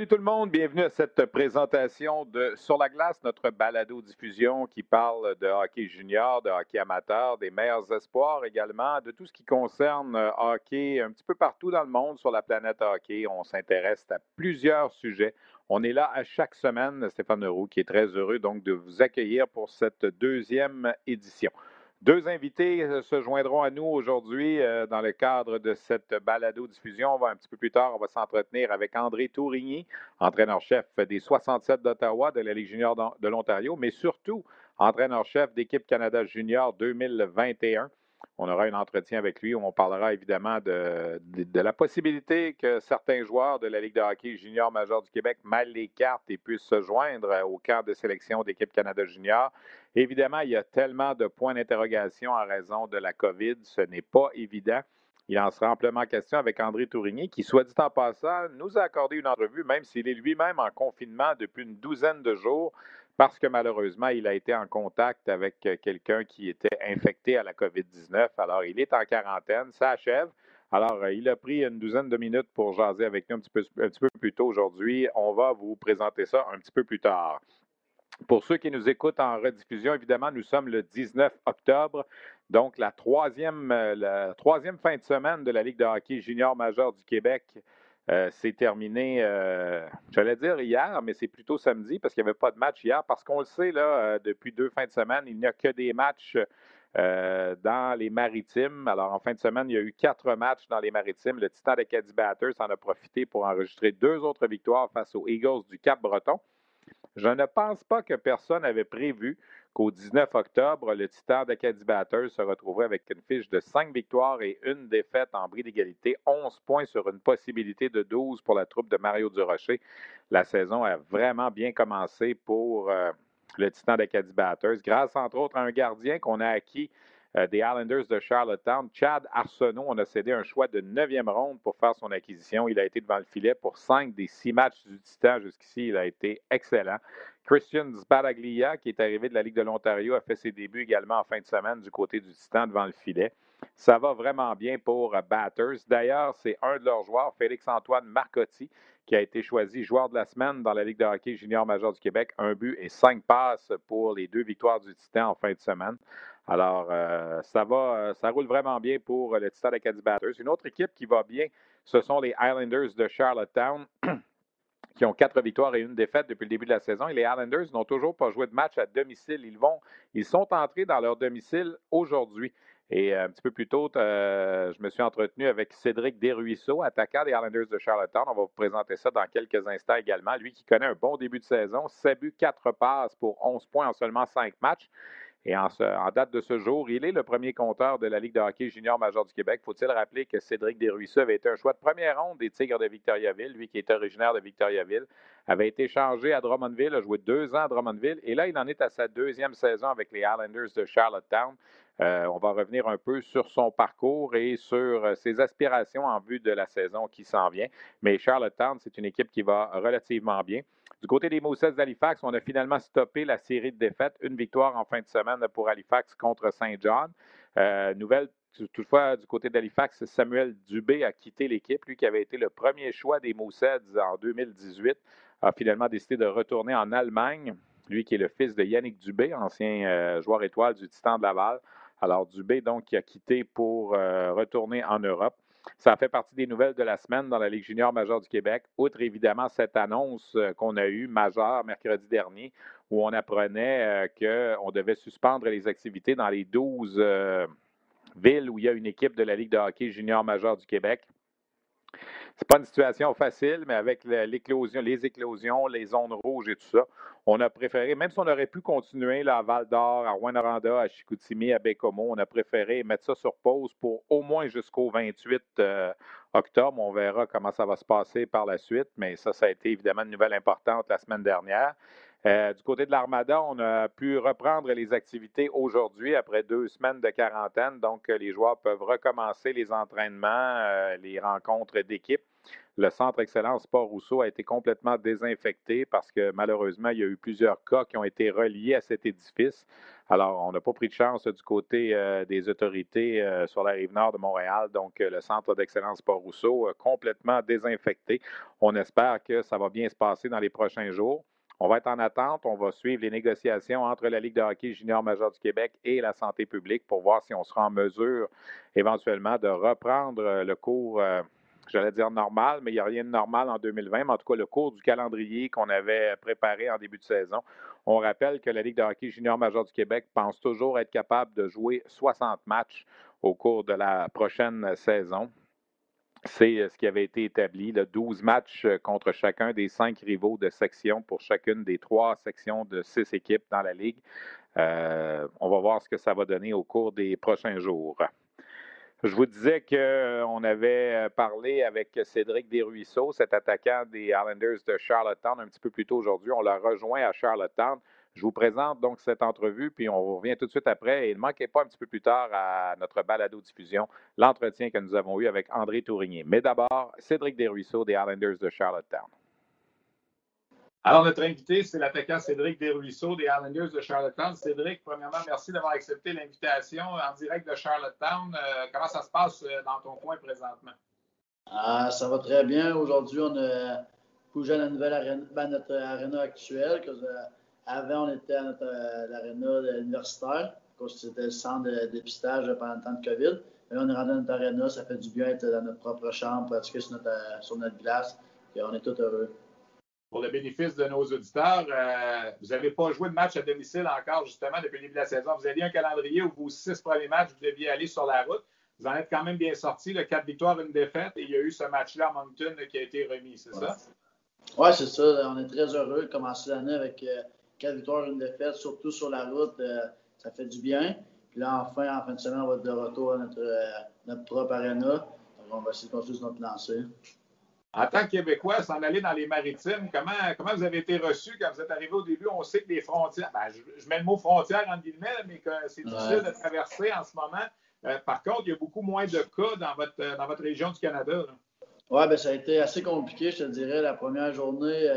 Salut tout le monde, bienvenue à cette présentation de Sur la glace, notre balado-diffusion qui parle de hockey junior, de hockey amateur, des meilleurs espoirs également, de tout ce qui concerne euh, hockey un petit peu partout dans le monde sur la planète hockey. On s'intéresse à plusieurs sujets. On est là à chaque semaine, Stéphane Leroux, qui est très heureux donc de vous accueillir pour cette deuxième édition. Deux invités euh, se joindront à nous aujourd'hui euh, dans le cadre de cette balado-diffusion. Un petit peu plus tard, on va s'entretenir avec André Tourigny, entraîneur-chef des 67 d'Ottawa de la Ligue junior de l'Ontario, mais surtout entraîneur-chef d'équipe Canada Junior 2021. On aura un entretien avec lui où on parlera évidemment de, la possibilité que certains joueurs de la Ligue de hockey junior majeur du Québec mêlent les et puissent se joindre au camp de sélection d'équipe Canada Junior. Évidemment, il y a tellement de points d'interrogation en raison de la COVID, ce n'est pas évident. Il en sera amplement question avec André Tourigny, qui, soit dit en passant, nous a accordé une entrevue, même s'il est lui-même en confinement depuis une douzaine de jours parce que malheureusement, il a été en contact avec euh, quelqu'un qui était infecté à la COVID-19. Alors, il est en quarantaine, ça achève. Alors, euh, il a pris une douzaine de minutes pour jaser avec nous un petit peu, un petit peu plus tôt aujourd'hui. On va vous présenter ça un petit peu plus tard. Pour ceux qui nous écoutent en rediffusion, évidemment, nous sommes le 19 octobre, donc la troisième, euh, la troisième fin de semaine de la Ligue de hockey junior majeur du Québec euh, c'est terminé, euh, j'allais dire hier, mais c'est plutôt samedi parce qu'il n'y avait pas de match hier. Parce qu'on le sait, là, euh, depuis deux fins de semaine, il n'y a que des matchs dans les maritimes. Alors, en fin de semaine, il y a eu quatre matchs dans les maritimes. Le Titan Caddy Batters en a profité pour enregistrer deux autres victoires face aux Eagles du Cap-Breton. Je ne pense pas que personne avait prévu qu'au 19 octobre, le Titan d'Acadie Batters se retrouverait avec une fiche de 5 victoires et une défaite en bris d'égalité, 11 points sur une possibilité de 12 pour la troupe de Mario Durocher. La saison a vraiment bien commencé pour euh, le Titan d'Acadie Batters, grâce entre autres à un gardien qu'on a acquis euh, des Islanders de Charlottetown. Chad Arsenault, on a cédé un choix de neuvième ronde pour faire son acquisition. Il a été devant le filet pour cinq des six matchs du Titan jusqu'ici. Il a été excellent. Christian Zbaraglia, qui est arrivé de la Ligue de l'Ontario, a fait ses débuts également en fin de semaine du côté du Titan devant le filet. Ça va vraiment bien pour Batters. D'ailleurs, c'est un de leurs joueurs, Félix-Antoine Marcotti, qui a été choisi joueur de la semaine dans la Ligue de hockey junior majeur du Québec. Un but et cinq passes pour les deux victoires du Titan en fin de semaine. Alors, euh, ça va, euh, ça roule vraiment bien pour le Titan Acadie. Une autre équipe qui va bien, ce sont les Islanders de Charlottetown. qui ont quatre victoires et une défaite depuis le début de la saison. Et les Islanders n'ont toujours pas joué de match à domicile. Ils, vont, ils sont entrés dans leur domicile aujourd'hui. Et euh, un petit peu plus tôt, je me suis entretenu avec Cédric Desruisseaux, attaquant des Islanders de Charlottetown. On va vous présenter ça dans quelques instants également. Lui qui connaît un bon début de saison, 7 buts, 4 passes pour 11 points en seulement 5 matchs. Et en, date de ce jour, il est le premier compteur de la Ligue de hockey junior major du Québec. Faut-il rappeler que Cédric Desruisseaux avait été un choix de première ronde des Tigres de Victoriaville, lui qui est originaire de Victoriaville, avait été changé à Drummondville, a joué deux ans à Drummondville, et là, il en est à sa deuxième saison avec les Islanders de Charlottetown. Euh, on va revenir un peu sur son parcours et sur euh, ses aspirations en vue de la saison qui s'en vient. Mais Charlottetown, c'est une équipe qui va relativement bien. Du côté des Moussets d'Halifax, on a finalement stoppé la série de défaites. Une victoire en fin de semaine pour Halifax contre Saint-John. Euh, nouvelle Toutefois, du côté d'Halifax, Samuel Dubé a quitté l'équipe. Lui qui avait été le premier choix des Moussets en 2018, a finalement décidé de retourner en Allemagne. Lui qui est le fils de Yannick Dubé, ancien euh, joueur étoile du Titan de Laval. Alors Dubé, donc, qui a quitté pour euh, retourner en Europe. Ça fait partie des nouvelles de la semaine dans la Ligue junior majeure du Québec, outre évidemment cette annonce euh, qu'on a eue majeure mercredi dernier, où on apprenait euh, qu'on devait suspendre les activités dans les 12 euh, villes où il y a une équipe de la Ligue de hockey junior majeure du Québec. C'est pas une situation facile, mais avec l'éclosion, les éclosions, les zones rouges et tout ça, on a préféré, même si on aurait pu continuer à Val d'Or, à Rwanda, à Chicoutimi, à Bécomo, on a préféré mettre ça sur pause pour au moins jusqu'au 28 euh, octobre. On verra comment ça va se passer par la suite, mais ça, ça a été évidemment une nouvelle importante la semaine dernière. Euh, du côté de l'Armada, on a pu reprendre les activités aujourd'hui après deux semaines de quarantaine. Donc, euh, les joueurs peuvent recommencer les entraînements, euh, les rencontres d'équipe. Le centre Excellence Sport Rousseau a été complètement désinfecté parce que malheureusement, il y a eu plusieurs cas qui ont été reliés à cet édifice. Alors, on n'a pas pris de chance du côté des autorités sur la rive nord de Montréal. Donc, le centre d'excellence Sport Rousseau complètement désinfecté. On espère que ça va bien se passer dans les prochains jours. On va être en attente. On va suivre les négociations entre la Ligue de hockey junior majeur du Québec et la santé publique pour voir si on sera en mesure éventuellement de reprendre euh, le cours, euh, j'allais dire normal, mais il n'y a rien de normal en 2020, mais en tout cas le cours du calendrier qu'on avait préparé en début de saison. On rappelle que la Ligue de hockey junior majeur du Québec pense toujours être capable de jouer 60 matchs au cours de la prochaine saison. C'est euh, ce qui avait été établi, le 12 matchs euh, contre chacun des cinq rivaux de section pour chacune des trois sections de six équipes dans la Ligue. Euh, on va voir ce que ça va donner au cours des prochains jours. Je vous disais qu'on avait parlé avec Cédric Desruisseaux, cet attaquant des Islanders de Charlottetown, un petit peu plus tôt aujourd'hui. On l'a rejoint à Charlottetown. Je vous présente donc cette entrevue, puis on revient tout de suite après. Et ne manquez pas un petit peu plus tard à notre balado-diffusion, l'entretien que nous avons eu avec André Tourigny. Mais d'abord, Cédric Desruisseaux des Islanders de Charlottetown. Alors, notre invité, c'est l'attaquant Cédric Desruisseaux des Islanders de Charlottetown. Cédric, premièrement, merci d'avoir accepté l'invitation en direct de Charlottetown. Euh, comment ça se passe euh, dans ton coin présentement? Ah, ça va très bien. Aujourd'hui, on a bougé à la nouvelle arène, ben, notre aréna actuelle. Que, avant, on était à euh, l'aréna universitaire, c'était le centre de dépistage pendant le temps de COVID. Mais là, on est rendu dans notre aréna, ça fait du bien d'être dans notre propre chambre, pratiquer sur notre, euh, sur notre glace, et on est tous heureux. Pour le bénéfice de nos auditeurs, euh, vous n'avez pas joué de match à domicile encore, justement, depuis le début de la saison. Vous aviez un calendrier où vos six premiers matchs, vous deviez aller sur la route. Vous en êtes quand même bien sorti, le quatre victoires, une défaite, et il y a eu ce match-là à Moncton qui a été remis, c'est ça? Oui, c'est ça. On est très heureux de commencer l'année avec quatre victoires, une défaite, surtout sur la route, euh, ça fait du bien. Puis là, enfin, en fin de semaine, on va être de retour à notre, euh, notre propre arena. Donc, on va essayer de construire notre lancée. En tant que Québécois, s'en aller dans les maritimes, comment, comment vous avez été reçu quand vous êtes arrivé au début? On sait que les frontières, ben, je, mets le mot frontière en guillemets, mais que c'est difficile de traverser en ce moment. Euh, par contre, il y a beaucoup moins de cas dans votre, dans votre région du Canada. Oui, ben, ça a été assez compliqué, je te dirais. La première journée,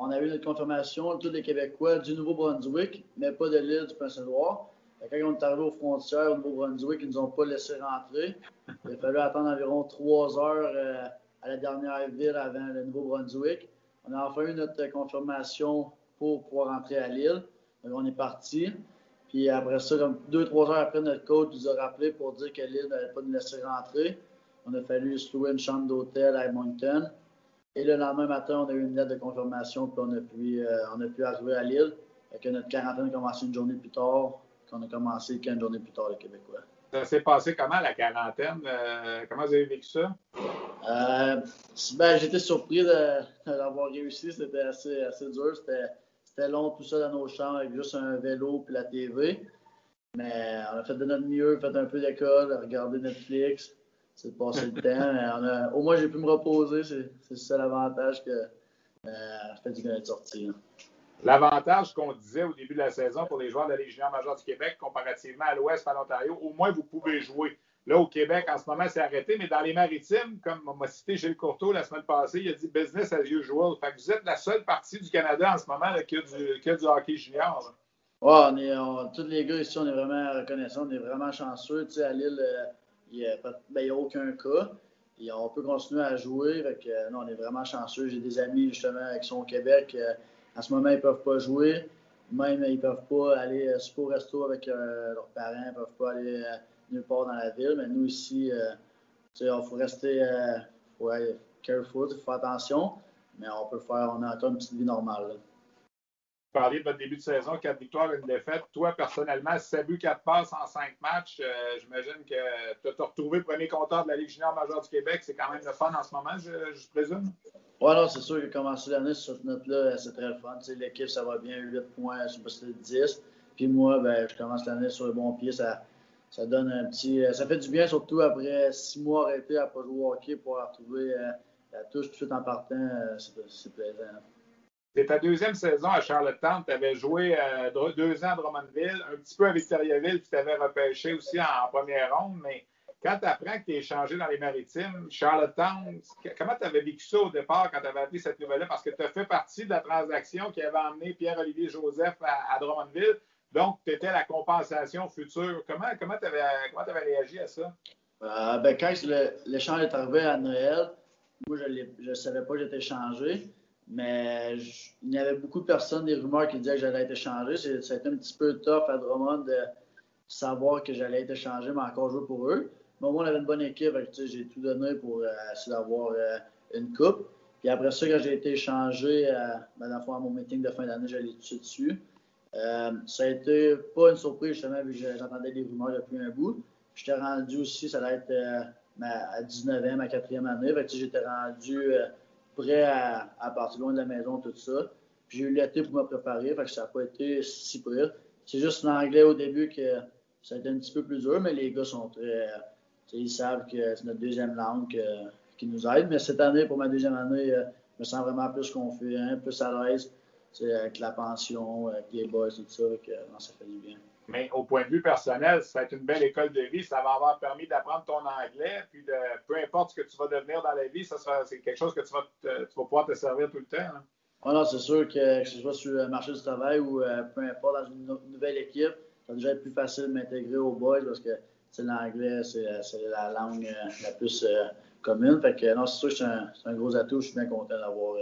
on a eu notre confirmation, tous les Québécois du Nouveau-Brunswick, mais pas de l'île du Prince-Édouard. Quand on est arrivé aux frontières au Nouveau-Brunswick, ils ne nous ont pas laissé rentrer. Il a fallu attendre environ trois heures euh, à la dernière ville avant le Nouveau-Brunswick. On a enfin eu notre confirmation pour pouvoir rentrer à l'île. on est parti. Puis après ça, deux, trois heures après, notre coach nous a rappelé pour dire que l'île n'allait pas nous laisser rentrer. On a fallu se louer une chambre d'hôtel à Edmonton. Et le lendemain matin, on a eu une lettre de confirmation, puis on a pu, euh, on a pu arriver à Lille. que notre quarantaine a commencé une journée plus tard, qu'on a commencé qu'une journée plus tard, les Québécois. Ça s'est passé comment, la quarantaine? Euh, comment vous avez vécu ça? Euh, ben, J'étais surpris d'avoir réussi. C'était assez, assez dur. C'était long tout ça dans nos chambres avec juste un vélo puis la TV. Mais on a fait de notre mieux, fait un peu d'école, regardé Netflix c'est passer le temps. au moins, j'ai pu me reposer. C'est ça l'avantage que euh, fait du bien de sortir. L'avantage qu'on disait au début de la saison pour les joueurs de la Légion majeure du Québec, comparativement à l'Ouest, à l'Ontario, au moins vous pouvez jouer. Là, au Québec, en ce moment, c'est arrêté, mais dans les maritimes, comme m'a cité Gilles Courteau la semaine passée, il a dit business as usual. Fait que vous êtes la seule partie du Canada en ce moment qui, a du, du hockey junior. Ouais, on est, tous les gars ici, on est vraiment reconnaissants, on est vraiment chanceux. Tu sais, à Lille, euh, il n'y ben, a, aucun cas. Et on peut continuer à jouer. Euh, on est vraiment chanceux. J'ai des amis justement qui sont au Québec. Euh, en ce moment, ils ne peuvent pas jouer. Même, ils ne peuvent pas aller euh, super resto avec leurs parents. Ils ne peuvent pas aller nulle part dans la ville. Mais nous, ici, il faut rester faut careful, il faut faire attention. Mais on peut faire, on a encore une petite vie normale. Parliez de votre début de saison, quatre victoires, une défaite. Toi, personnellement, 7 buts, 4 passes en 5 matchs, euh, j'imagine que tu as retrouvé le premier compteur de la Ligue junior majeure du Québec. C'est quand même le fun en ce moment, je, présume? Oui, non, c'est sûr que commencer l'année sur cette note-là, c'est très fun. L'équipe, ça va bien, 8 points, je sais pas si c'est 10. Puis moi, ben, je commence l'année sur le bon pied. Ça, ça donne un petit. Euh, ça fait du bien, surtout après six mois arrêtés à pas jouer au hockey pour retrouver euh, la touche tout de suite en partant. Euh, c'est plaisant. C'est ta deuxième saison à Charlottetown. Tu avais joué deux ans à Drummondville, un petit peu à Victoriaville, puis tu avais repêché aussi en, première ronde. Mais quand tu apprends que tu es échangé dans les maritimes, Charlottetown, comment tu avais vécu ça au départ quand tu avais appris cette nouvelle-là? Parce que tu as fait partie de la transaction qui avait emmené Pierre-Olivier Joseph à Drummondville. Donc, tu étais la compensation future. Comment tu comment avais, avais, réagi à ça? Euh, ben, quand l'échange est arrivé à Noël, moi, je ne savais pas que j'étais changé, mais il y avait beaucoup de personnes, des rumeurs qui disaient que j'allais être échangé. Ça a été un petit peu tough à Drummond de savoir que j'allais être échangé, mais encore jouer pour eux. Mais au moins, on avait une bonne équipe. J'ai tout donné pour euh, essayer d'avoir euh, une coupe. Puis après ça, quand j'ai été échangé, ben, dans à mon meeting de fin d'année, j'allais tout dessus. Euh, ça a été pas une surprise, justement, vu que j'entendais des rumeurs depuis un bout. J'étais rendu aussi, ça allait être euh, à 19e, ma quatrième année. j'étais rendu euh, prêt à, partir loin de la maison, tout ça. j'ai eu l'été pour me préparer, fait que ça n'a pas été si pire. C'est juste l'anglais au début que ça a été un petit peu plus dur, mais les gars sont très. ils savent que c'est notre deuxième langue qui nous aide. Mais cette année, pour ma deuxième année, je me sens vraiment plus confiant, plus à l'aise avec la pension, avec les boys, tout ça, que, ça fait du bien. Mais au point de vue personnel, ça va être une belle école de vie. Ça va avoir permis d'apprendre ton anglais. Puis de, peu importe ce que tu vas devenir dans la vie, ça c'est quelque chose que tu vas, pouvoir te servir tout le temps. Hein. c'est sûr que, que ce soit sur le marché du travail ou euh, peu importe dans une nouvelle équipe, ça va déjà être plus facile de m'intégrer aux boys parce que l'anglais, c'est la langue euh, la plus euh, commune. Fait que non, c'est sûr que c'est un, gros atout. Je suis bien content d'avoir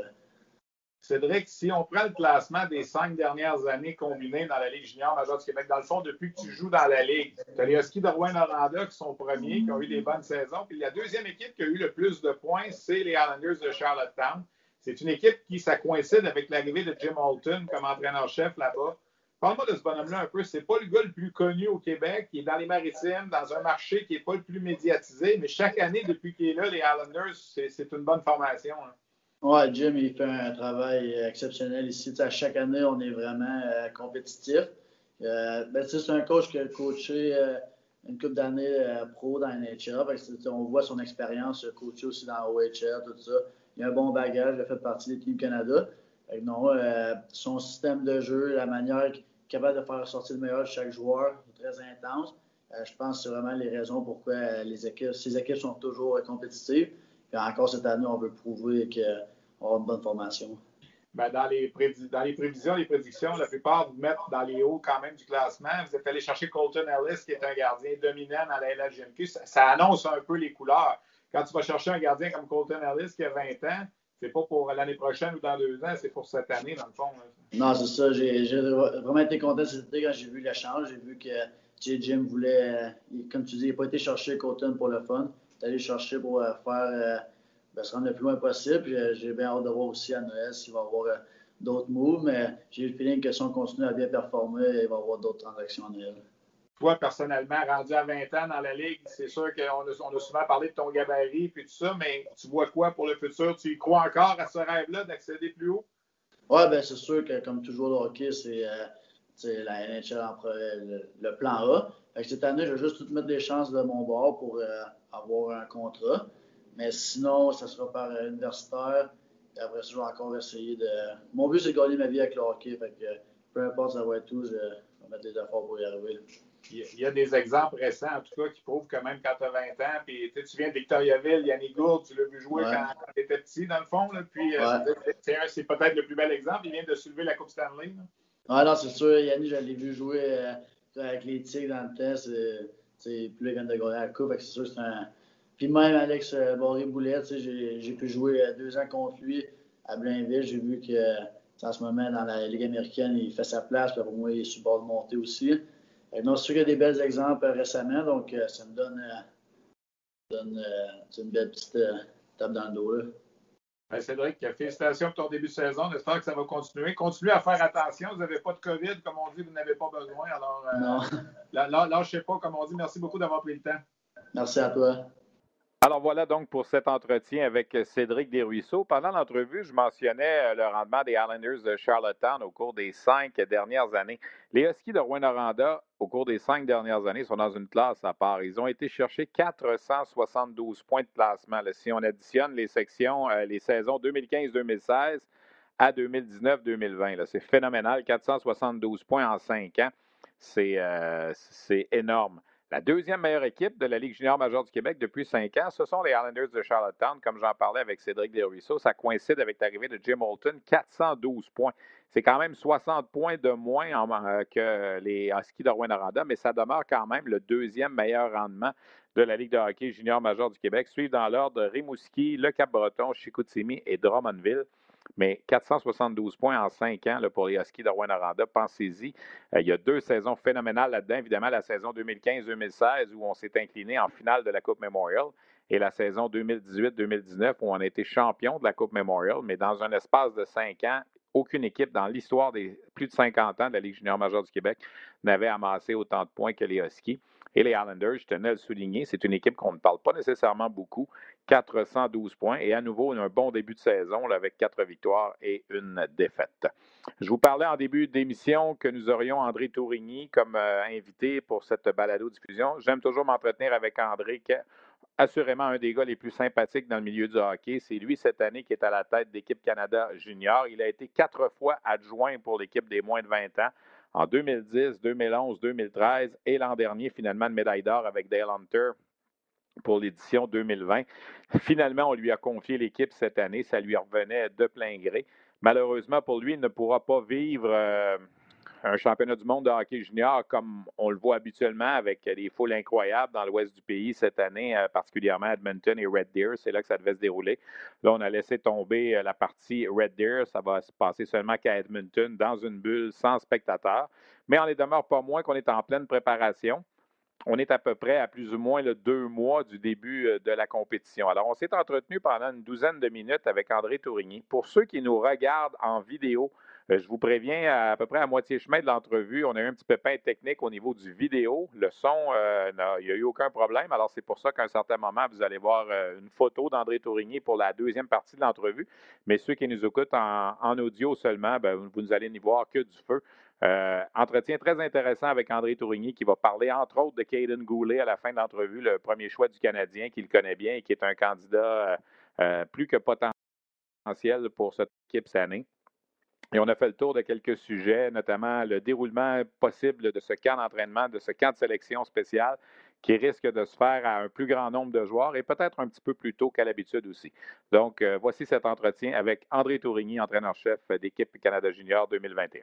Cédric, si on prend le classement des cinq dernières années combinées dans la Ligue junior majeure du Québec, dans le fond, depuis que tu joues dans la Ligue, tu les Huskies de Rouen-Noranda qui sont premiers, qui ont eu des bonnes saisons. Puis la deuxième équipe qui a eu le plus de points, c'est les Islanders de Charlottetown. C'est une équipe qui, ça coïncide avec l'arrivée de Jim Holton comme entraîneur-chef là-bas. Parle-moi de ce bonhomme-là un peu. C'est pas le gars le plus connu au Québec. Il est dans les maritimes, dans un marché qui n'est pas le plus médiatisé. Mais chaque année, depuis qu'il est là, les Islanders, c'est une bonne formation. Hein. Oui, Jim, il fait un travail exceptionnel ici. à chaque année, on est vraiment euh, compétitif. Euh, ben, c'est un coach qui a coaché euh, une couple d'années pro dans NHL. on voit son expérience, coaché aussi dans OHL, tout ça. Il a un bon bagage, il a fait partie des Team Canada. non, son système de jeu, la manière qu'il est capable de faire sortir le meilleur de chaque joueur, est très intense. je pense que c'est vraiment les raisons pourquoi les équipes, ces équipes sont toujours compétitives encore cette année, on veut prouver qu'on a une bonne formation. Ben, dans, les dans les prévisions, les prédictions, la plupart vous mettent dans les hauts quand même du classement. Vous êtes allé chercher Colton Ellis, qui est un gardien dominant dans la LHGMQ. Ça, ça, annonce un peu les couleurs. Quand tu vas chercher un gardien comme Colton Ellis qui a 20 ans, c'est pas pour l'année prochaine ou dans deux ans, c'est pour cette année, dans le fond. Non, c'est ça. J'ai vraiment été content cette année quand j'ai vu l'échange. J'ai vu que Jim voulait, comme tu dis, il n'a pas été chercher Colton pour le fun d'aller chercher pour euh, faire ben, se rendre le plus loin possible. Euh, j'ai bien hâte de voir aussi à Noël s'il va y avoir d'autres moves, mais j'ai le feeling que si on continue à bien performer, il va y avoir d'autres transactions à Noël. Toi, personnellement, rendu à 20 ans dans la Ligue, c'est sûr qu'on a, on a souvent parlé de ton gabarit et tout ça, mais tu vois quoi pour le futur? Tu y crois encore à ce rêve-là d'accéder plus haut? Oui, bien c'est sûr que comme toujours le hockey, c'est la NHL en le, le, plan A. cette année, je vais juste tout mettre des chances de mon bord pour avoir un contrat. Mais sinon, ça sera par universitaire. Et après ça, je vais encore essayer de. Mon but, c'est de gagner ma vie avec le hockey. Fait que peu importe ça va être tout, je vais mettre des efforts pour y arriver. Il y a des exemples récents, en tout cas, qui prouvent que même quand tu as 20 ans, puis tu viens de Victoriaville, Yannick Gourde, tu l'as vu jouer quand, tu étais petit, dans le fond. Là, puis euh, c'est peut-être le plus bel exemple. Il vient de soulever la Coupe Stanley. Ah non, c'est sûr. Yannick, je l'ai vu jouer euh, avec les Tigres dans le test. Puis là, il vient de gagner la coupe. C'est sûr c'est un. Puis même Alex euh, Barré-Boulette, j'ai pu jouer euh, deux ans contre lui à Blainville. J'ai vu que en ce moment, dans la Ligue américaine, il fait sa place. pour moi, il est sur bord de monter aussi. Donc, c'est sûr qu'il y a des belles exemples euh, récemment. Donc, ça me donne, donne une belle petite tape dans le dos. Ben, Cédric, félicitations pour ton début de saison. J'espère que ça va continuer. Continuez à faire attention. Vous n'avez pas de COVID, comme on dit, vous n'avez pas besoin. Alors, euh, Non. là, là, lâchez pas, comme on dit. Merci beaucoup d'avoir pris le temps. Merci à toi. Alors voilà donc pour cet entretien avec Cédric Desruisseaux. Pendant l'entrevue, je mentionnais euh, le rendement des Islanders de Charlottetown au cours des cinq dernières années. Les Huskies de Rouen-Noranda, au cours des cinq dernières années, sont dans une classe à part. Ils ont été chercher 472 points de classement. Là, si on additionne les sections, euh, les saisons 2015-2016 à 2019-2020, là, c'est phénoménal. 472 points en cinq ans. C'est euh, c'est énorme. La deuxième meilleure équipe de la Ligue junior majeure du Québec depuis cinq ans, ce sont les Islanders de Charlottetown, comme j'en parlais avec Cédric Desruisseaux. Ça coïncide avec l'arrivée de Jim Holton, 412 points. C'est quand même 60 points de moins en- euh, que les Huskies de Rouen-Noranda, mais ça demeure quand même le deuxième meilleur rendement de la Ligue de hockey junior majeure du Québec. Suivent dans l'ordre Rimouski, Le Cap-Breton, Chicoutimi et Drummondville. Mais 472 points en cinq ans là, pour les Huskies de Rouen-Noranda, pensez-y. Euh, il y a deux saisons phénoménales là-dedans. Évidemment, la saison 2015-2016 où on s'est incliné en finale de la Coupe Memorial et la saison 2018-2019 où on a été champion de la Coupe Memorial. Mais dans un espace de cinq ans, aucune équipe dans l'histoire des plus de 50 ans de la Ligue junior majeure du Québec n'avait amassé autant de points que les Huskies. Et les Islanders, je tenais à le souligner, c'est une équipe qu'on ne parle pas nécessairement beaucoup. 412 points et à nouveau un bon début de saison avec quatre victoires et une défaite. Je vous parlais en début d'émission que nous aurions André Tourigny comme euh, invité pour cette balado-diffusion. J'aime toujours m'entretenir avec André, qui est assurément un des gars les plus sympathiques dans le milieu du hockey. C'est lui cette année qui est à la tête d'équipe Canada junior. Il a été quatre fois adjoint pour l'équipe des moins de 20 ans en 2010, 2011, 2013 et l'an dernier, finalement, une médaille d'or avec Dale Hunter pour l'édition 2020. Finalement, on lui a confié l'équipe cette année. Ça lui revenait de plein gré. Malheureusement pour lui, il ne pourra pas vivre euh, un championnat du monde de hockey junior comme on le voit habituellement avec des foules incroyables dans l'ouest du pays cette année, euh, particulièrement Edmonton et Red Deer. C'est là que ça devait se dérouler. Là, on a laissé tomber euh, la partie Red Deer. Ça va se passer seulement qu'à Edmonton, dans une bulle, sans spectateurs. Mais on ne demeure pas moins qu'on est en pleine préparation on est à peu près à plus ou moins le deux mois du début euh, de la compétition. Alors, on s'est entretenu pendant une douzaine de minutes avec André Tourigny. Pour ceux qui nous regardent en vidéo, je vous préviens, à, peu près à moitié chemin de l'entrevue, on a eu un petit pépin technique au niveau du vidéo. Le son, euh, il n'y a eu aucun problème. Alors, c'est pour ça qu'à un certain moment, vous allez voir euh, une photo d'André Tourigny pour la deuxième partie de l'entrevue. Mais ceux qui nous écoutent en, audio seulement, ben, vous n'allez n'y voir que du feu. Euh, entretien très intéressant avec André Tourigny qui va parler entre autres de Caden Goulet à la fin de l'entrevue, le premier choix du Canadien qu'il connaît bien et qui est un candidat euh, euh, plus que potentiel pour cette équipe cette année. Et on a fait le tour de quelques sujets, notamment le déroulement possible de ce camp d'entraînement, de ce camp de sélection spécial qui risque de se faire à un plus grand nombre de joueurs et peut-être un petit peu plus tôt qu'à l'habitude aussi. Donc, euh, voici cet entretien avec André Tourigny, entraîneur-chef d'équipe Canada Junior 2021.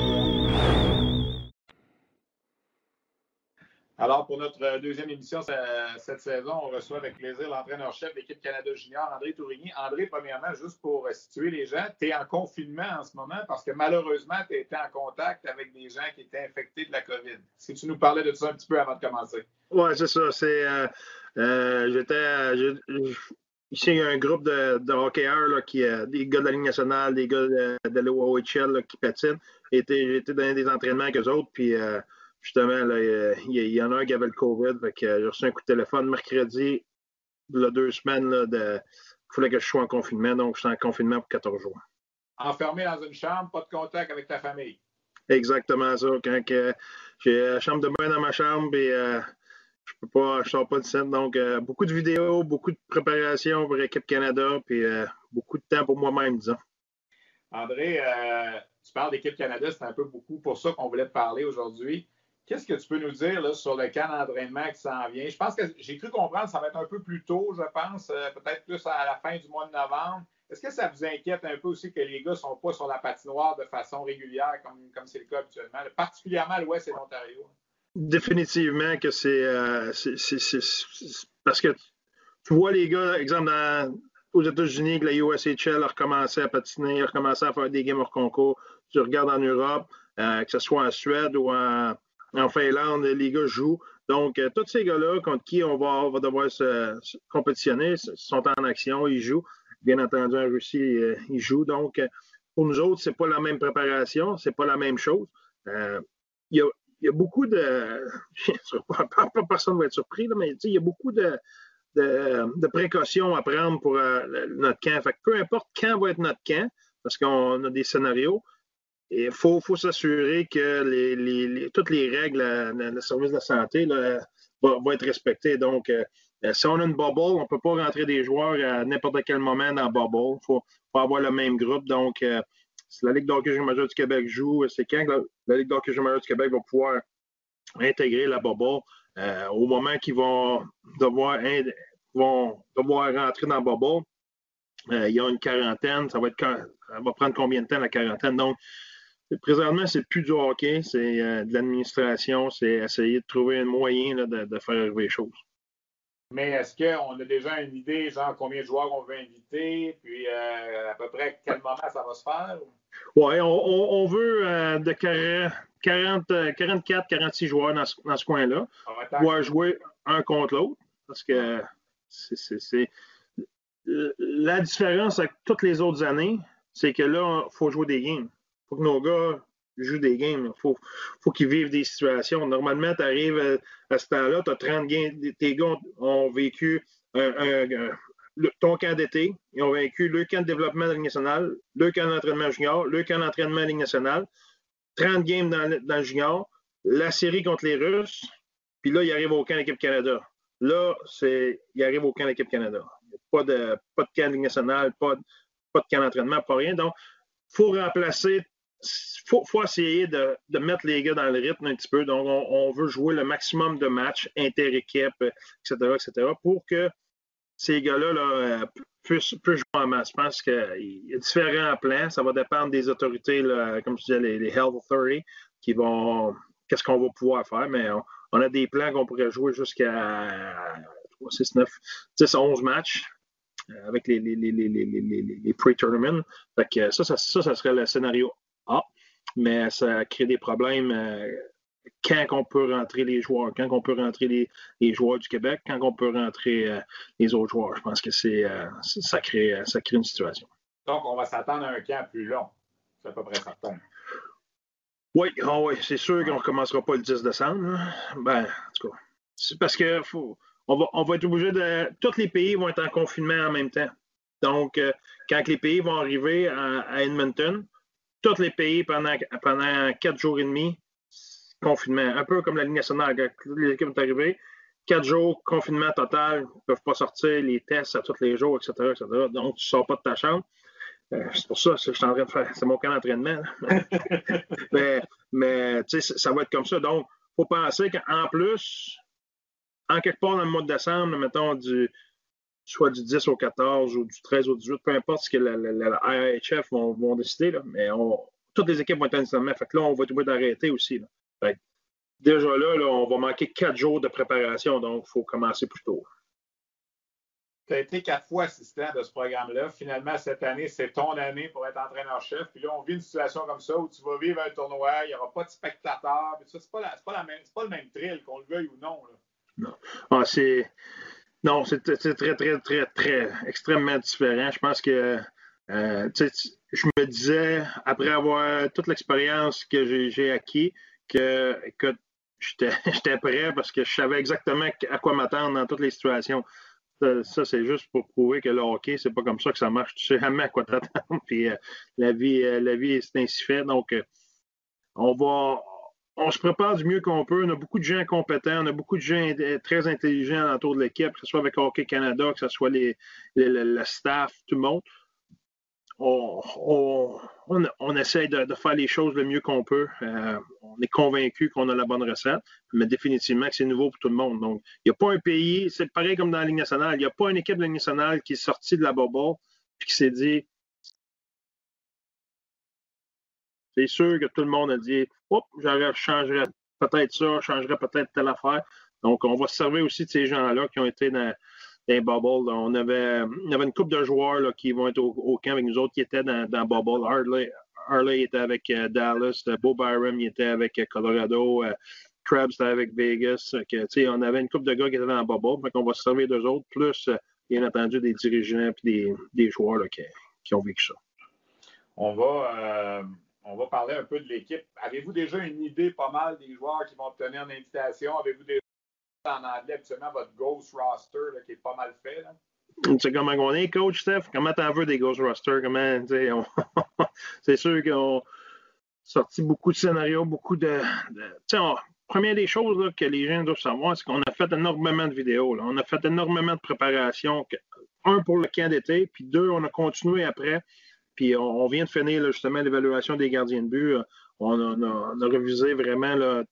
Alors, pour notre euh, deuxième émission ce- cette saison, on reçoit avec plaisir l'entraîneur-chef de l'équipe Canada Junior, André Tourigny. André, premièrement, juste pour euh, situer les gens, tu es en confinement en ce moment parce que malheureusement, tu été en contact avec des gens qui étaient infectés de la COVID. Est-ce que tu nous parlais de ça un petit peu avant de commencer? Ouais, c'est ça. C'est, euh, euh, j'étais, ici, il y a un groupe de, de hockeyeurs, là, qui, des gars de la Ligue nationale, des gars de, de l'OHL qui patinent. J'étais dans des entraînements avec eux autres, puis justement, là, il y, il y en a un qui avait le COVID. Euh, j'ai reçu un coup de téléphone mercredi, il y a deux semaines, là, de, il fallait que je sois en confinement, donc je suis en confinement pour 14 jours. Enfermé dans une chambre, pas de contact avec ta famille. Exactement ça. Quand j'ai la chambre de bain dans ma chambre et euh, je peux pas, je sors pas de scène. Donc, euh, beaucoup de vidéos, beaucoup de préparation pour l'équipe Canada, puis beaucoup de temps pour moi-même, disons. André, tu parles d'équipe Canada, c'est un peu beaucoup pour ça qu'on voulait te parler aujourd'hui. Qu'est-ce que tu peux nous dire sur le camp d'entraînement qui s'en vient? Je pense que j'ai cru comprendre que ça va être un peu plus tôt, je pense, euh, peut-être plus à la fin du mois de novembre. est-ce que ça vous inquiète un peu aussi que les gars ne sont pas sur la patinoire de façon régulière, comme, comme c'est le cas habituellement, particulièrement à l'Ouest et l'Ontario? Définitivement que c'est, parce que tu vois les gars, exemple, aux États-Unis, que la USHL a recommencé à patiner, a recommencé à faire des games hors concours. Tu regardes en Europe, euh, que ce soit en Suède ou en, Finlande, les gars jouent. Donc, euh, tous ces gars-là contre qui on va, devoir se, compétitionner sont en action, ils jouent. Bien entendu, en Russie, euh, ils jouent. Donc, pour nous autres, c'est pas la même préparation, c'est pas la même chose. Il y, a, beaucoup de. Personne ne va être surpris, mais il y a beaucoup de, de, précautions à prendre pour notre camp. Fait peu importe quand va être notre camp, parce qu'on a des scénarios, il faut, s'assurer que toutes les règles, le service de la santé vont, être respectées. Donc, euh, euh, si on a une bubble, on ne peut pas rentrer des joueurs à n'importe quel moment dans la bubble. Il faut, avoir le même groupe. Donc, euh, si la Ligue d'hockey majeur du Québec joue, c'est quand la, Ligue d'hockey majeur du Québec va pouvoir intégrer la bubble? Au moment qu'ils vont devoir, rentrer dans la bubble. il y a une quarantaine, ça va, ça va prendre combien de temps la quarantaine? Donc, Présentement, c'est plus du hockey, c'est euh, de l'administration, c'est essayer de trouver un moyen de, faire arriver les choses. Mais est-ce qu'on a déjà une idée, genre combien de joueurs on veut inviter, puis euh, à peu près quel moment ça va se faire? Oui, on, veut euh, de 40, 44, 46 joueurs dans ce, coin-là. Pouvoir jouer un contre l'autre. Parce que c'est. La différence avec toutes les autres années, c'est que là, il faut jouer des games faut que nos gars jouent des games. Il faut, qu'ils vivent des situations. Normalement, tu arrives à, ce temps-là, tu as 30 games. Tes gars ont vécu ton camp d'été, ils ont vécu le camp de développement de la Ligue nationale, le camp d'entraînement junior, le camp d'entraînement de la Ligue nationale, 30 games dans, le junior, la série contre les Russes, puis là, il arrive au camp de l'équipe Canada. Là, c'est, il arrive au camp de l'équipe Canada. Pas de, pas de camp de Ligue nationale, pas pas de camp d'entraînement, pas rien. Donc, il faut remplacer faut, faut essayer de, mettre les gars dans le rythme un petit peu. Donc, on, veut jouer le maximum de matchs inter-équipe, etc., etc., pour que ces gars-là puissent, jouer en masse. Je pense qu'il y a différents plans. Ça va dépendre des autorités, comme je disais, les, Health Authority, qui vont. Qu'est-ce qu'on va pouvoir faire, mais on, a des plans qu'on pourrait jouer jusqu'à 3, 6, 9, 10, 11 matchs euh, avec les, pre-tournaments. Ça, ça, ça, ça serait le scénario mais ça crée des problèmes euh, quand on peut rentrer les joueurs, quand on peut rentrer les, joueurs du Québec, quand on peut rentrer euh, les autres joueurs. Je pense que c'est euh, ça, crée, ça crée une situation. Donc, on va s'attendre à un camp plus long. C'est à peu près certain. Oui, ah oui c'est sûr qu'on ne commencera pas le 10 décembre. Ben, en tout cas, c'est parce que faut, on, va, on va être obligé de. Tous les pays vont être en confinement en même temps. Donc, quand les pays vont arriver à Edmonton, tous les pays pendant, pendant quatre jours et demi, confinement. Un peu comme la Ligue nationale, quand l'équipe est arrivée. Quatre jours, confinement total, ils ne peuvent pas sortir, les tests à tous les jours, etc. etc. Donc, tu ne sors pas de ta chambre. Euh, c'est pour ça que je suis en train de faire. C'est mon camp d'entraînement. mais mais tu sais, ça va être comme ça. Donc, il faut penser qu'en plus, en quelque part dans le mois de décembre, mettons du soit du 10 au 14 ou du 13 au 18, peu importe ce que la, la, vont, décider, mais toutes les équipes vont être en Fait que là, on va être obligé d'arrêter aussi. déjà là, on va manquer quatre jours de préparation, donc il faut commencer plus tôt. Tu as été quatre fois assistant de ce programme-là. Finalement, cette année, c'est ton année pour être entraîneur-chef. Puis là, on vit une situation comme ça où tu vas vivre un tournoi, il n'y aura pas de spectateurs. Ce n'est pas, pas, pas, le même thrill, qu'on le veuille ou non. Non. Ah, c'est non, c'est très, très, très, très extrêmement différent. Je pense que euh, je me disais, après avoir toute l'expérience que j'ai acquis, que, j'étais prêt parce que je savais exactement à quoi m'attendre dans toutes les situations. Ça, c'est juste pour prouver que le hockey, c'est pas comme ça que ça marche. Tu sais jamais à quoi t'attendre. Puis euh, la vie, euh, la vie, c'est ainsi fait. Donc, on va, on se prépare du mieux qu'on peut. On a beaucoup de gens compétents, on a beaucoup de gens très intelligents autour de l'équipe, que ce soit avec Hockey Canada, que ce soit les, le staff, tout le monde. On, on, essaie de, faire les choses le mieux qu'on peut. Euh, on est convaincu qu'on a la bonne recette, mais définitivement que c'est nouveau pour tout le monde. Donc, il n'y a pas un pays, c'est pareil comme dans la Ligue nationale, il n'y a pas une équipe de la Ligue nationale qui est sortie de la bubble puis qui s'est dit c'est sûr que tout le monde a dit Oups, je changerais peut-être ça, je changerais peut-être telle affaire. Donc, on va se servir aussi de ces gens-là qui ont été dans, dans Bubble. On avait, on avait une couple de joueurs là, qui vont être au, camp avec nous autres qui étaient dans, dans Bubble. Harley, était avec euh, Dallas, Bo Byram était avec euh, Colorado, euh, Krabs était avec Vegas. On avait une couple de gars qui étaient dans Bubble. Donc, on va se servir d'eux autres, plus, bien entendu, des dirigeants et des, des, joueurs là, qui, qui, ont vécu ça. On va on va parler un peu de l'équipe. Avez-vous déjà une idée pas mal des joueurs qui vont obtenir une invitation? Avez-vous déjà en anglais habituellement votre Ghost Roster qui est pas mal fait? Tu sais comment on est, coach Steph? Comment t'en veux des Ghost Roster? Comment, c'est sûr qu'on sorti beaucoup de scénarios, beaucoup de. de première des choses que les gens doivent savoir, c'est qu'on a fait énormément de vidéos. On a fait énormément de préparation. Un pour le camp d'été, puis deux, on a continué après puis on, vient de finir justement l'évaluation des gardiens de but. On a, revisé vraiment le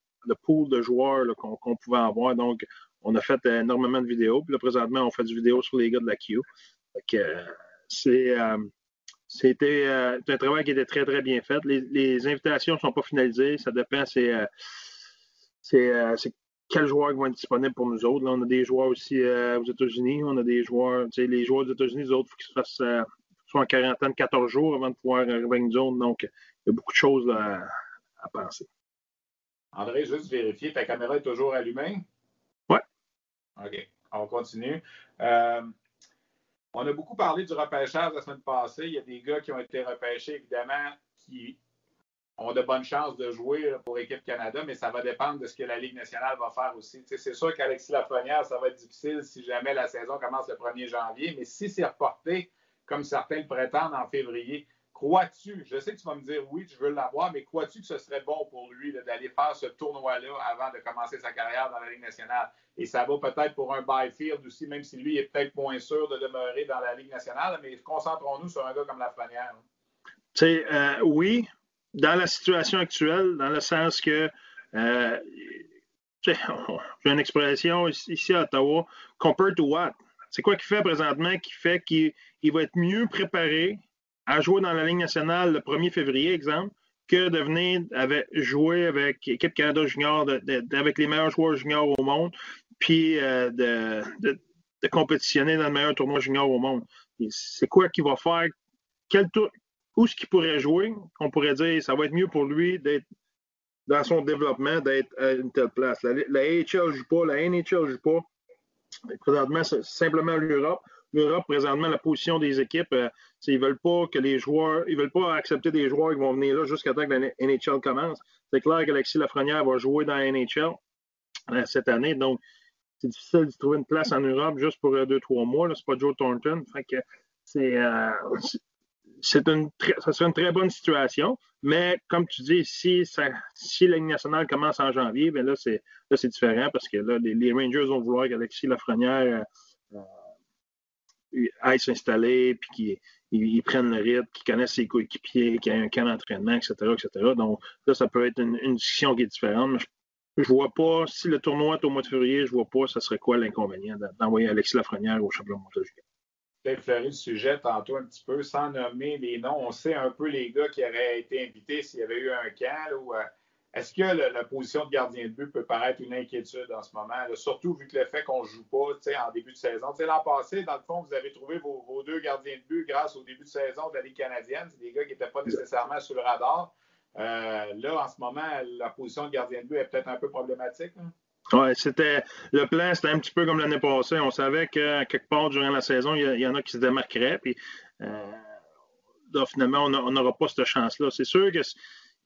pool de joueurs qu'on pouvait avoir. Donc, on a fait énormément de vidéos. Puis là, présentement, on fait du vidéo sur les gars de la Q. c'est. Euh, c'était euh, un travail qui était très, très bien fait. Les, invitations ne sont pas finalisées. Ça dépend, c'est euh, quels joueurs vont être disponibles pour nous autres. Là, on a des joueurs aussi aux États-Unis. On a des joueurs, les joueurs aux États-Unis, les autres, il faut qu'ils se fassent soit en quarantaine 14 jours avant de pouvoir arriver à une zone. Donc, il y a beaucoup de choses à, penser. André, juste vérifier, ta caméra est toujours allumée? Oui. OK, on continue. Euh, on a beaucoup parlé du repêchage la semaine passée. Il y a des gars qui ont été repêchés, évidemment, qui ont de bonnes chances de jouer pour l'équipe Canada, mais ça va dépendre de ce que la Ligue nationale va faire aussi. c'est sûr qu'Alexis Lafrenière, ça va être difficile si jamais la saison commence le 1er janvier, mais si c'est reporté, comme certains le prétendent en février. Crois-tu, je sais que tu vas me dire oui, je veux l'avoir, mais crois-tu que ce serait bon pour lui d'aller faire ce tournoi-là avant de commencer sa carrière dans la Ligue nationale? Et ça va peut-être pour un Byfield aussi, même si lui est peut-être moins sûr de demeurer dans la Ligue nationale, mais concentrons-nous sur un gars comme Lafrenière. Tu sais, euh, oui, dans la situation actuelle, dans le sens que euh, j'ai une expression ici à Ottawa, compared to what? C'est quoi qu'il fait présentement qui fait qu'il va être mieux préparé à jouer dans la Ligue nationale le 1er février, exemple, que de venir jouer avec l'équipe Canada Junior, avec les meilleurs joueurs juniors au monde, puis euh, de, compétitionner dans le meilleur tournoi junior au monde. C'est quoi qu'il va faire? Quel tour, où est-ce qu'il pourrait jouer? On pourrait dire ça va être mieux pour lui d'être dans son développement, d'être à une telle place. La, la AHL ne joue pas, la NHL ne joue pas. Présentement, c'est simplement l'Europe. L'Europe, présentement, la position des équipes, euh, ils veulent pas que les joueurs, ils veulent pas accepter des joueurs qui vont venir là jusqu'à temps que la NHL commence. C'est clair qu'Alexis Lafrenière va jouer dans la NHL euh, cette année, donc c'est difficile de trouver une place en Europe juste pour euh, deux, trois mois. C'est pas Joe Thornton. C'est, c'est une ça serait une très bonne situation. Mais comme tu dis, si, ça, si la nationale commence en janvier, bien là, c'est, là, c'est différent parce que là, les, Rangers vont vouloir qu'Alexis Lafrenière euh, euh, aille s'installer, puis qu'ils prennent le rythme, qu'ils connaissent ses coéquipiers, qu'il y ait un camp d'entraînement, etc., etc. Donc là, ça peut être une, discussion qui est différente. Mais je, ne vois pas, si le tournoi est au mois de février, je vois pas, ce serait quoi l'inconvénient d'envoyer Alexis Lafrenière au championnat mondial effleurer le sujet tantôt un petit peu, sans nommer les noms. On sait un peu les gars qui auraient été invités s'il y avait eu un camp. Ou, euh, est-ce que la position de gardien de but peut paraître une inquiétude en ce moment, surtout vu que le fait qu'on ne joue pas en début de saison? L'an passé, dans le fond, vous avez trouvé vos, deux gardiens de but grâce au début de saison de la Ligue canadienne. C'est des gars qui n'étaient pas nécessairement sur le radar. Euh, là, en ce moment, la position de gardien de but est peut-être un peu problématique. Hein? Oui, c'était le plan, c'était un petit peu comme l'année passée. On savait que quelque part durant la saison, il y, en a qui se démarqueraient. Puis euh, finalement, on n'aura pas cette chance-là. C'est sûr que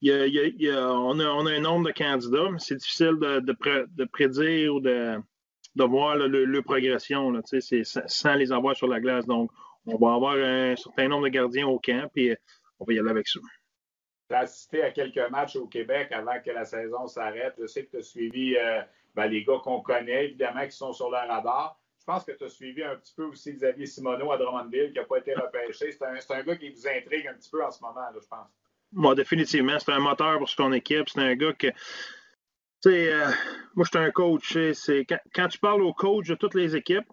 on, a, un nombre de candidats, mais c'est difficile de, prédire ou de, voir le, progression là, sans les avoir sur la glace. Donc, on va avoir un certain nombre de gardiens au camp, puis on va y aller avec ça. Tu as assisté à quelques matchs au Québec avant que la saison s'arrête. Je sais que tu as suivi euh, ben, les gars qu'on connaît, évidemment, qui sont sur le radar. Je pense que tu as suivi un petit peu aussi Xavier Simoneau à Drummondville, qui n'a pas été repêché. C'est un, gars qui vous intrigue un petit peu en ce moment, je pense. Moi, définitivement. C'est un moteur pour son équipe. C'est un gars que. Euh, moi, je suis un coach. Quand, tu parles au coach de toutes les équipes,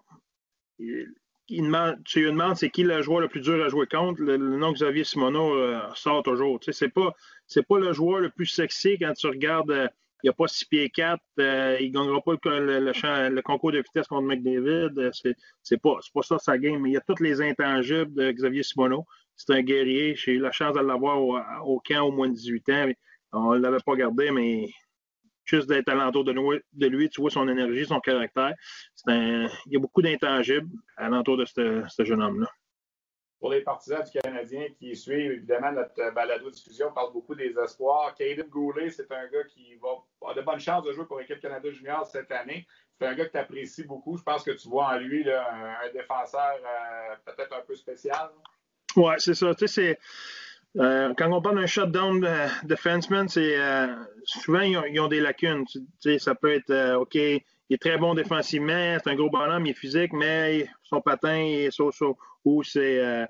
il, demande, tu lui demandes c'est qui le joueur le plus dur à jouer contre, le, nom Xavier Simoneau sort toujours. Sais, c'est pas, c'est pas le joueur le plus sexy quand tu regardes. Il n'a pas 6 pieds 4, il ne gagnera pas le, concours de vitesse contre McDavid. C'est, c'est pas, pas ça sa game, mais il y a tous les intangibles de Xavier Simoneau. C'est un guerrier. J'ai eu la chance de l'avoir au, camp au moins de 18 ans. On ne l'avait pas gardé, mais juste d'être alentour de, de lui, tu vois son énergie, son caractère. il y a beaucoup d'intangibles alentour de ce, jeune homme-là. Pour les partisans du Canadien qui suivent, évidemment, notre balado-diffusion parle beaucoup des espoirs. Caden Goulet, c'est un gars qui va avoir de bonnes chances de jouer pour l'équipe Canada Junior cette année. C'est un gars que tu apprécies beaucoup. Je pense que tu vois en lui un, défenseur euh, peut-être un peu spécial. Oui, c'est ça. Tu sais, euh, quand on parle d'un shutdown de defenseman, c'est euh, souvent ils ont, des lacunes. ça peut être euh, OK, il est très bon défensivement, c'est un gros bonhomme, il est physique, mais son patin est so-so. Ou c'est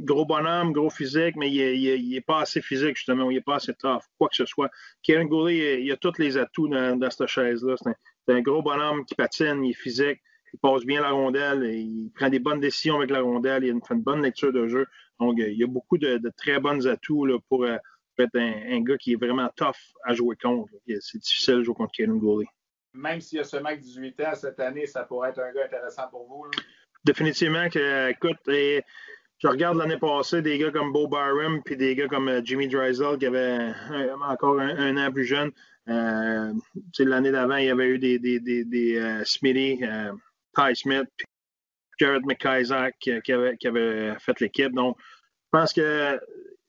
gros bonhomme, gros physique, mais il n'est pas assez physique, justement, il n'est pas assez tough, quoi que ce soit. Kevin Goulet, il, a tous les atouts dans, cette chaise-là. C'est un, gros bonhomme qui patine, il est physique, il passe bien la rondelle, il prend des bonnes décisions avec la rondelle, il fait une bonne lecture de jeu. Donc, il y a beaucoup de, très bons atouts là, pour, euh, être un, gars qui est vraiment tough à jouer contre. C'est difficile de jouer contre Kevin Goulet. Même s'il y a seulement 18 ans cette année, ça pourrait être un gars intéressant pour vous. Définitivement que, écoute, je regarde l'année passée des gars comme Bo Barham puis des gars comme euh, Jimmy Drysdale qui avaient encore un, an plus jeune. Euh, l'année d'avant, il y avait eu des, des, des, Smithy, Ty Smith, Jared McIsaac qui, avait, fait l'équipe. Donc, je pense que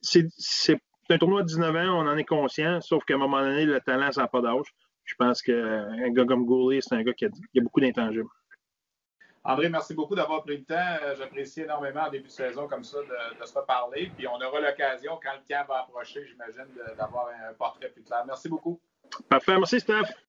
c'est un tournoi de 19 ans, on en est conscient, sauf qu'à un moment donné, le talent, ça n'a pas d'âge. Je pense qu'un gars comme Goulet, c'est un gars qui a, beaucoup d'intangibles. André, merci beaucoup d'avoir pris le temps. J'apprécie énormément en début de saison comme ça de, se reparler. Puis on aura l'occasion, quand le camp va approcher, j'imagine, d'avoir un portrait plus clair. Merci beaucoup. Parfait. Merci, Steph.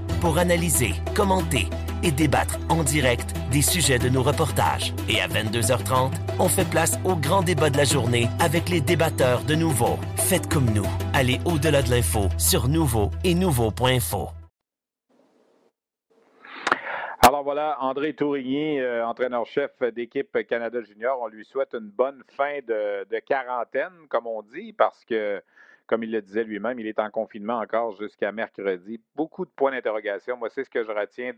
pour analyser, commenter et débattre en direct des sujets de nos reportages. Et à 22h30, on fait place au grand débat de la journée avec les débatteurs de Nouveau. Faites comme nous. Allez au-delà de l'info sur Nouveau et Nouveau.info. Alors voilà, André Tourigny, euh, entraîneur-chef d'équipe Canada Junior, on lui souhaite une bonne fin de, de quarantaine, comme on dit, parce que comme il le disait lui-même, il est en confinement encore jusqu'à mercredi. Beaucoup de points d'interrogation. Moi, c'est ce que je retiens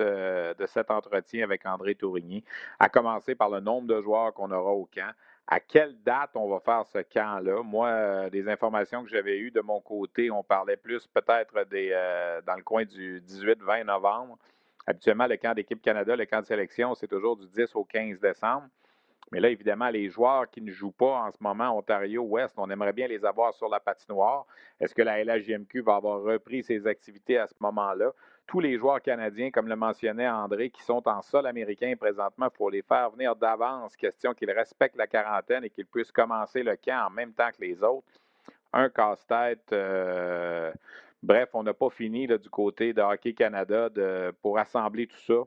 euh, de cet entretien avec André Tourigny, à commencer par le nombre de joueurs qu'on aura au camp. À quelle date on va faire ce camp-là? Moi, euh, des informations que j'avais eues de mon côté, on parlait plus peut-être euh, dans le coin du 18-20 novembre. Habituellement, le camp d'équipe Canada, le camp de sélection, c'est toujours du 10 au 15 décembre. Mais là, évidemment, les joueurs qui ne jouent pas en ce moment, Ontario-Ouest, on aimerait bien les avoir sur la patinoire. Est-ce que la LHJMQ va avoir repris ses activités à ce moment-là? Tous les joueurs canadiens, comme le mentionnait André, qui sont en sol américain présentement, il faut les faire venir d'avance, question qu'ils respectent la quarantaine et qu'ils puissent commencer le camp en même temps que les autres. Un casse-tête. Euh, bref, on n'a pas fini du côté de Hockey Canada pour assembler tout ça.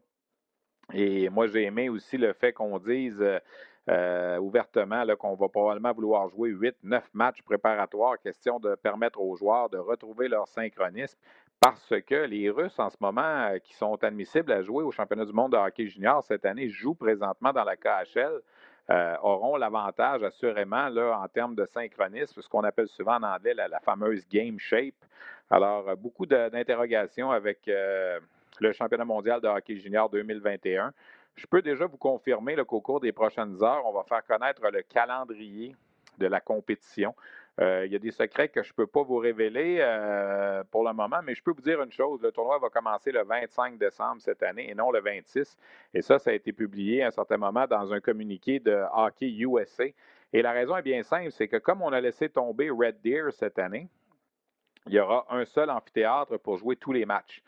Et moi, j'ai aimé aussi le fait qu'on dise euh, euh, ouvertement qu'on va probablement vouloir jouer 8, 9 matchs préparatoires, question de permettre aux joueurs de retrouver leur synchronisme. Parce que les Russes, en ce moment, euh, qui sont admissibles à jouer au championnat du monde de hockey junior cette année, jouent présentement dans la KHL, auront l'avantage assurément là, en termes de synchronisme, ce qu'on appelle souvent en anglais la, fameuse game shape. Alors, beaucoup d'interrogations avec le championnat mondial de hockey junior 2021. Je peux déjà vous confirmer qu'au cours des prochaines heures, on va faire connaître le calendrier de la compétition. Euh, il y a des secrets que je ne peux pas vous révéler euh, pour le moment, mais je peux vous dire une chose. Le tournoi va commencer le 25 décembre cette année et non le 26. Et ça, ça a été publié à un certain moment dans un communiqué de Hockey USA. Et la raison est bien simple, c'est que comme on a laissé tomber Red Deer cette année, il y aura un seul amphithéâtre pour jouer tous les matchs.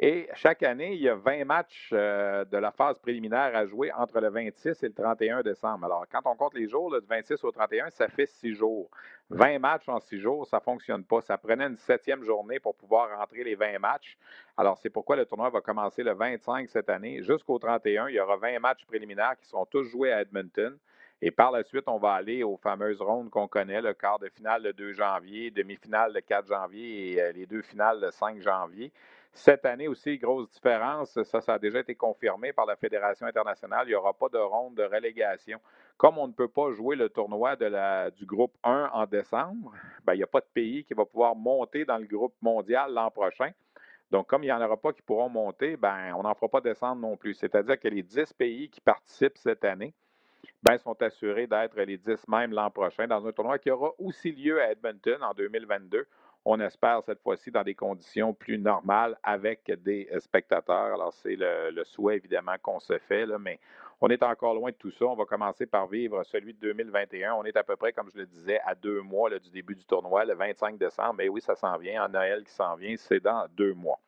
Et chaque année, il y a 20 matchs euh, de la phase préliminaire à jouer entre le 26 et le 31 décembre. Alors, quand on compte les jours, du 26 au 31, ça fait six jours. 20 matchs en six jours, ça ne fonctionne pas. Ça prenait une septième journée pour pouvoir rentrer les 20 matchs. Alors, c'est pourquoi le tournoi va commencer le 25 cette année. Jusqu'au 31, il y aura 20 matchs préliminaires qui seront tous joués à Edmonton. Et par la suite, on va aller aux fameuses rondes qu'on connaît, le quart de finale le 2 janvier, demi-finale le 4 janvier et euh, les deux finales le 5 janvier. Cette année aussi, grosse différence, ça, ça a déjà été confirmé par la Fédération internationale, il n'y aura pas de ronde de relégation. Comme on ne peut pas jouer le tournoi du groupe 1 en décembre, ben, il n'y a pas de pays qui va pouvoir monter dans le groupe mondial l'an prochain. Donc, comme il n'y en aura pas qui pourront monter, ben, on n'en fera pas descendre non plus. C'est-à-dire que les 10 pays qui participent cette année, ben, sont assurés d'être les 10 même l'an prochain dans un tournoi qui aura aussi lieu à Edmonton en 2022. On espère cette fois-ci dans des conditions plus normales avec des spectateurs. Alors, c'est le, souhait évidemment qu'on se fait, mais on est encore loin de tout ça. On va commencer par vivre celui de 2021. On est à peu près, comme je le disais, à deux mois du début du tournoi, le 25 décembre. Mais oui, ça s'en vient. En Noël qui s'en vient, c'est dans deux mois.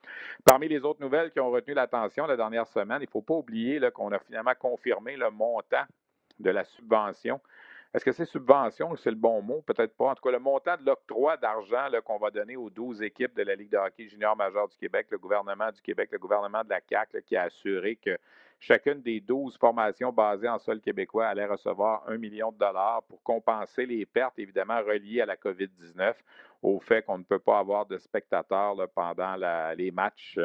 Parmi les autres nouvelles qui ont retenu l'attention la dernière semaine, il ne faut pas oublier qu'on a finalement confirmé le montant de la subvention. Est-ce que c'est subvention, c'est le bon mot? Peut-être pas. En tout cas, le montant de l'octroi d'argent qu'on va donner aux 12 équipes de la Ligue de hockey junior majeur du Québec, le gouvernement du Québec, le gouvernement de la CAC, qui a assuré que chacune des 12 formations basées en sol québécois allait recevoir un million de dollars pour compenser les pertes, évidemment, reliées à la COVID-19, au fait qu'on ne peut pas avoir de spectateurs pendant les matchs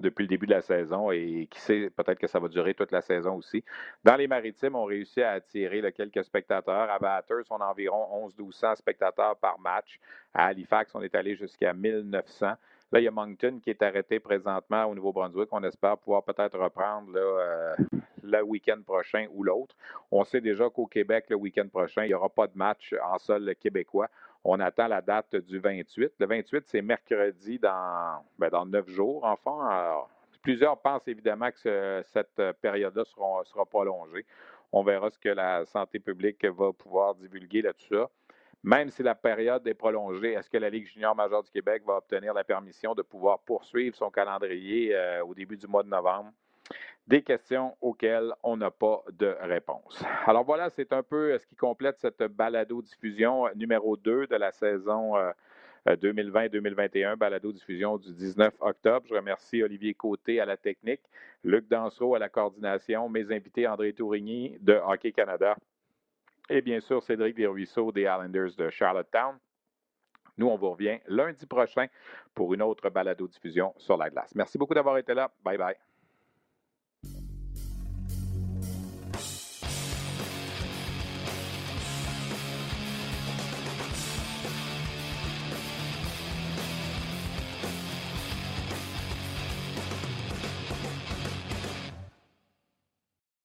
depuis le début de la saison et qui sait, peut-être que ça va durer toute la saison aussi. Dans les maritimes, on réussit à attirer quelques spectateurs. À Bathurst, on a environ 11-1200 spectateurs par match. À Halifax, on est allé jusqu'à 1900. Là, il y a Moncton qui est arrêté présentement au Nouveau-Brunswick. On espère pouvoir peut-être reprendre là, euh, le week-end prochain ou l'autre. On sait déjà qu'au Québec, le week-end prochain, il n'y aura pas de match en sol québécois. On attend la date du 28. Le 28, c'est mercredi dans, ben, dans neuf jours, enfin. plusieurs pensent évidemment que cette période-là sera prolongée. On verra ce que la santé publique va pouvoir divulguer là-dessus. Même si la période est prolongée, est-ce que la Ligue junior majeure du Québec va obtenir la permission de pouvoir poursuivre son calendrier euh, au début du mois de novembre? des questions auxquelles on n'a pas de réponse. Alors voilà, c'est un peu euh, ce qui complète cette balado-diffusion numéro 2 de la saison 2020-2021, euh, balado-diffusion du 19 octobre. Je remercie Olivier Côté à la technique, Luc Dansereau à la coordination, mes invités André Tourigny de Hockey Canada et bien sûr Cédric Desruisseaux des Islanders de Charlottetown. Nous, on vous revient lundi prochain pour une autre balado-diffusion sur la glace. Merci beaucoup d'avoir été là. Bye bye.